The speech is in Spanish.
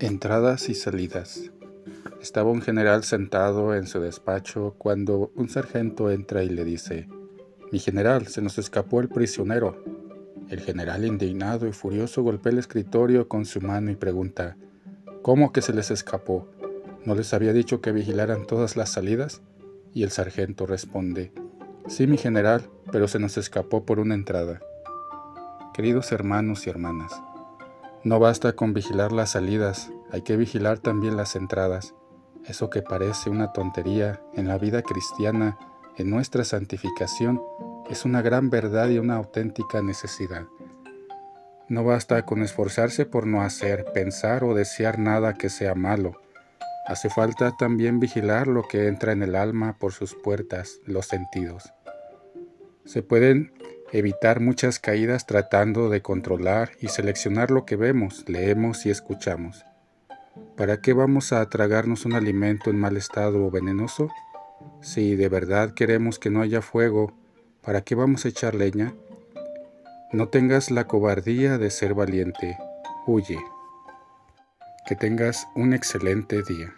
Entradas y salidas. Estaba un general sentado en su despacho cuando un sargento entra y le dice, Mi general, se nos escapó el prisionero. El general, indignado y furioso, golpea el escritorio con su mano y pregunta, ¿Cómo que se les escapó? ¿No les había dicho que vigilaran todas las salidas? Y el sargento responde, Sí, mi general, pero se nos escapó por una entrada. Queridos hermanos y hermanas, no basta con vigilar las salidas, hay que vigilar también las entradas. Eso que parece una tontería en la vida cristiana, en nuestra santificación, es una gran verdad y una auténtica necesidad. No basta con esforzarse por no hacer, pensar o desear nada que sea malo. Hace falta también vigilar lo que entra en el alma por sus puertas, los sentidos. Se pueden evitar muchas caídas tratando de controlar y seleccionar lo que vemos, leemos y escuchamos. ¿Para qué vamos a tragarnos un alimento en mal estado o venenoso? Si de verdad queremos que no haya fuego, ¿para qué vamos a echar leña? No tengas la cobardía de ser valiente, huye. Que tengas un excelente día.